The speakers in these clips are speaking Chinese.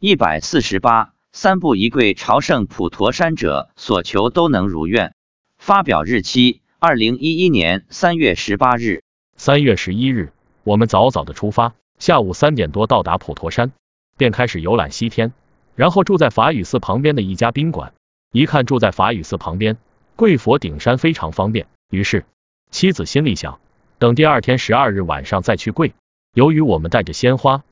一百四十八，三步一跪朝圣普陀山者，所求都能如愿。发表日期：二零一一年三月十八日。三月十一日，我们早早的出发，下午三点多到达普陀山，便开始游览西天，然后住在法雨寺旁边的一家宾馆。一看住在法雨寺旁边，跪佛顶山非常方便，于是妻子心里想，等第二天十二日晚上再去跪。由于我们带着鲜花，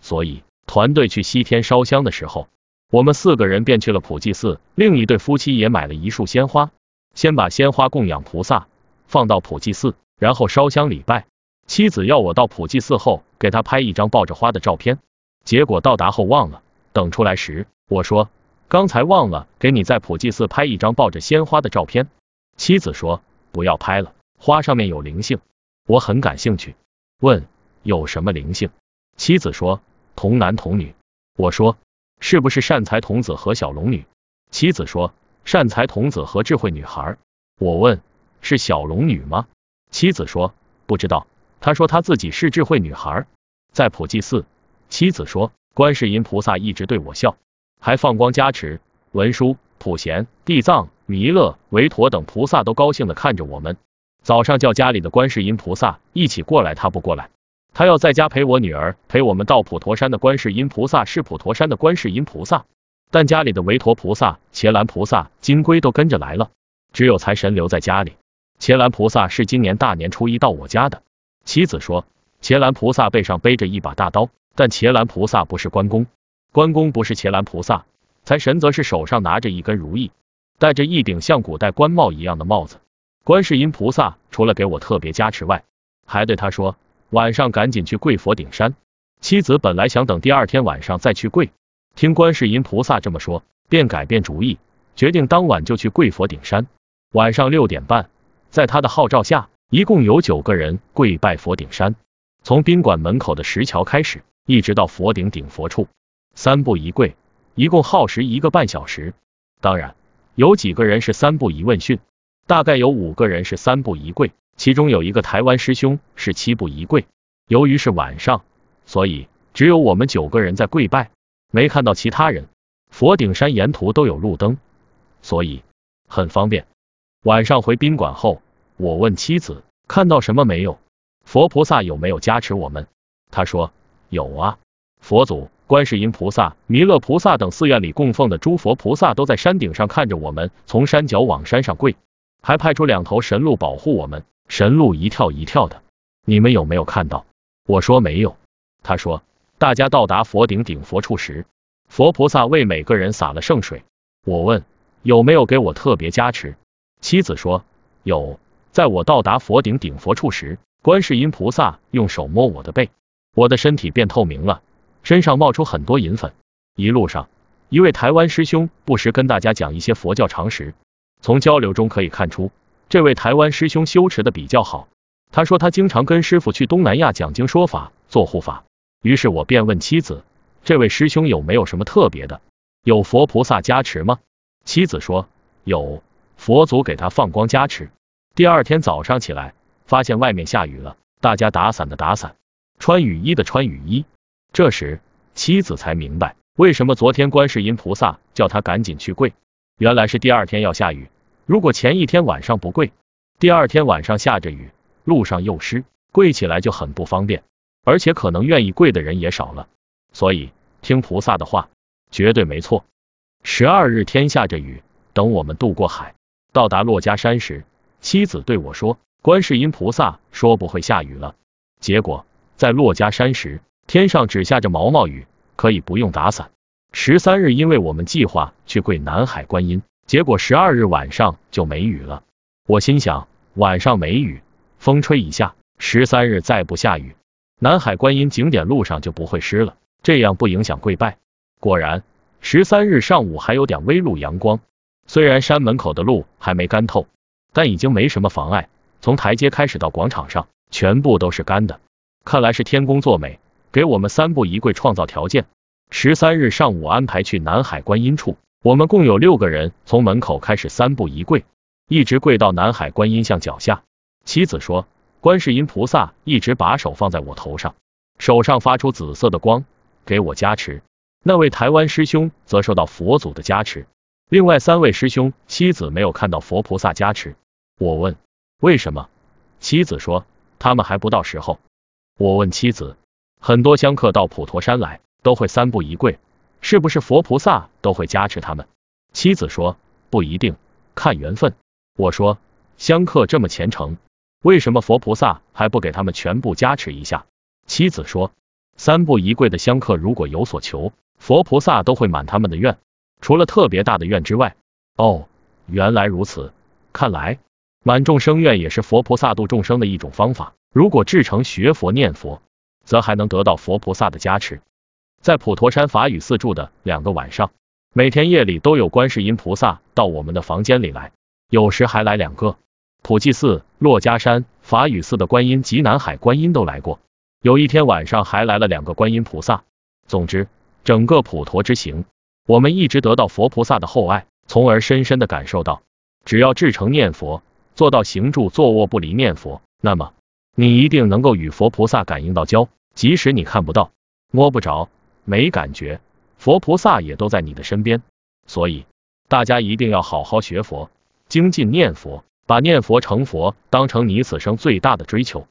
所以。团队去西天烧香的时候，我们四个人便去了普济寺。另一对夫妻也买了一束鲜花，先把鲜花供养菩萨，放到普济寺，然后烧香礼拜。妻子要我到普济寺后给她拍一张抱着花的照片，结果到达后忘了。等出来时，我说刚才忘了给你在普济寺拍一张抱着鲜花的照片。妻子说不要拍了，花上面有灵性。我很感兴趣，问有什么灵性？妻子说。童男童女，我说是不是善财童子和小龙女？妻子说善财童子和智慧女孩。我问是小龙女吗？妻子说不知道。他说他自己是智慧女孩。在普济寺，妻子说观世音菩萨一直对我笑，还放光加持，文殊、普贤、地藏、弥勒、维陀等菩萨都高兴的看着我们。早上叫家里的观世音菩萨一起过来，他不过来。他要在家陪我女儿，陪我们到普陀山的观世音菩萨是普陀山的观世音菩萨，但家里的韦陀菩萨、伽蓝菩萨、金龟都跟着来了，只有财神留在家里。伽蓝菩萨是今年大年初一到我家的。妻子说，伽蓝菩萨背上背着一把大刀，但伽蓝菩萨不是关公，关公不是伽蓝菩萨，财神则是手上拿着一根如意，戴着一顶像古代官帽一样的帽子。观世音菩萨除了给我特别加持外，还对他说。晚上赶紧去跪佛顶山。妻子本来想等第二天晚上再去跪，听观世音菩萨这么说，便改变主意，决定当晚就去跪佛顶山。晚上六点半，在他的号召下，一共有九个人跪拜佛顶山。从宾馆门口的石桥开始，一直到佛顶顶佛处，三步一跪，一共耗时一个半小时。当然，有几个人是三步一问讯，大概有五个人是三步一跪。其中有一个台湾师兄是七步一跪，由于是晚上，所以只有我们九个人在跪拜，没看到其他人。佛顶山沿途都有路灯，所以很方便。晚上回宾馆后，我问妻子看到什么没有？佛菩萨有没有加持我们？他说有啊，佛祖、观世音菩萨、弥勒菩萨等寺院里供奉的诸佛菩萨都在山顶上看着我们从山脚往山上跪，还派出两头神鹿保护我们。神鹿一跳一跳的，你们有没有看到？我说没有。他说，大家到达佛顶顶佛处时，佛菩萨为每个人洒了圣水。我问有没有给我特别加持？妻子说有。在我到达佛顶顶佛处时，观世音菩萨用手摸我的背，我的身体变透明了，身上冒出很多银粉。一路上，一位台湾师兄不时跟大家讲一些佛教常识，从交流中可以看出。这位台湾师兄修持的比较好，他说他经常跟师傅去东南亚讲经说法做护法。于是我便问妻子，这位师兄有没有什么特别的？有佛菩萨加持吗？妻子说有，佛祖给他放光加持。第二天早上起来，发现外面下雨了，大家打伞的打伞，穿雨衣的穿雨衣。这时妻子才明白，为什么昨天观世音菩萨叫他赶紧去跪，原来是第二天要下雨。如果前一天晚上不跪，第二天晚上下着雨，路上又湿，跪起来就很不方便，而且可能愿意跪的人也少了。所以听菩萨的话，绝对没错。十二日天下着雨，等我们渡过海，到达珞珈山时，妻子对我说，观世音菩萨说不会下雨了。结果在珞珈山时，天上只下着毛毛雨，可以不用打伞。十三日，因为我们计划去跪南海观音。结果十二日晚上就没雨了，我心想晚上没雨，风吹一下，十三日再不下雨，南海观音景点路上就不会湿了，这样不影响跪拜。果然，十三日上午还有点微露阳光，虽然山门口的路还没干透，但已经没什么妨碍。从台阶开始到广场上，全部都是干的，看来是天公作美，给我们三步一跪创造条件。十三日上午安排去南海观音处。我们共有六个人，从门口开始三步一跪，一直跪到南海观音像脚下。妻子说，观世音菩萨一直把手放在我头上，手上发出紫色的光，给我加持。那位台湾师兄则受到佛祖的加持，另外三位师兄妻子没有看到佛菩萨加持。我问为什么，妻子说他们还不到时候。我问妻子，很多香客到普陀山来都会三步一跪，是不是佛菩萨都会加持他们？妻子说不一定，看缘分。我说香客这么虔诚，为什么佛菩萨还不给他们全部加持一下？妻子说三步一跪的香客如果有所求，佛菩萨都会满他们的愿，除了特别大的愿之外。哦，原来如此，看来满众生愿也是佛菩萨度众生的一种方法。如果至诚学佛念佛，则还能得到佛菩萨的加持。在普陀山法雨寺住的两个晚上，每天夜里都有观世音菩萨到我们的房间里来，有时还来两个。普济寺、珞珈山、法雨寺的观音及南海观音都来过。有一天晚上还来了两个观音菩萨。总之，整个普陀之行，我们一直得到佛菩萨的厚爱，从而深深的感受到，只要至诚念佛，做到行住坐卧不离念佛，那么。你一定能够与佛菩萨感应到交，即使你看不到、摸不着、没感觉，佛菩萨也都在你的身边。所以，大家一定要好好学佛，精进念佛，把念佛成佛当成你此生最大的追求。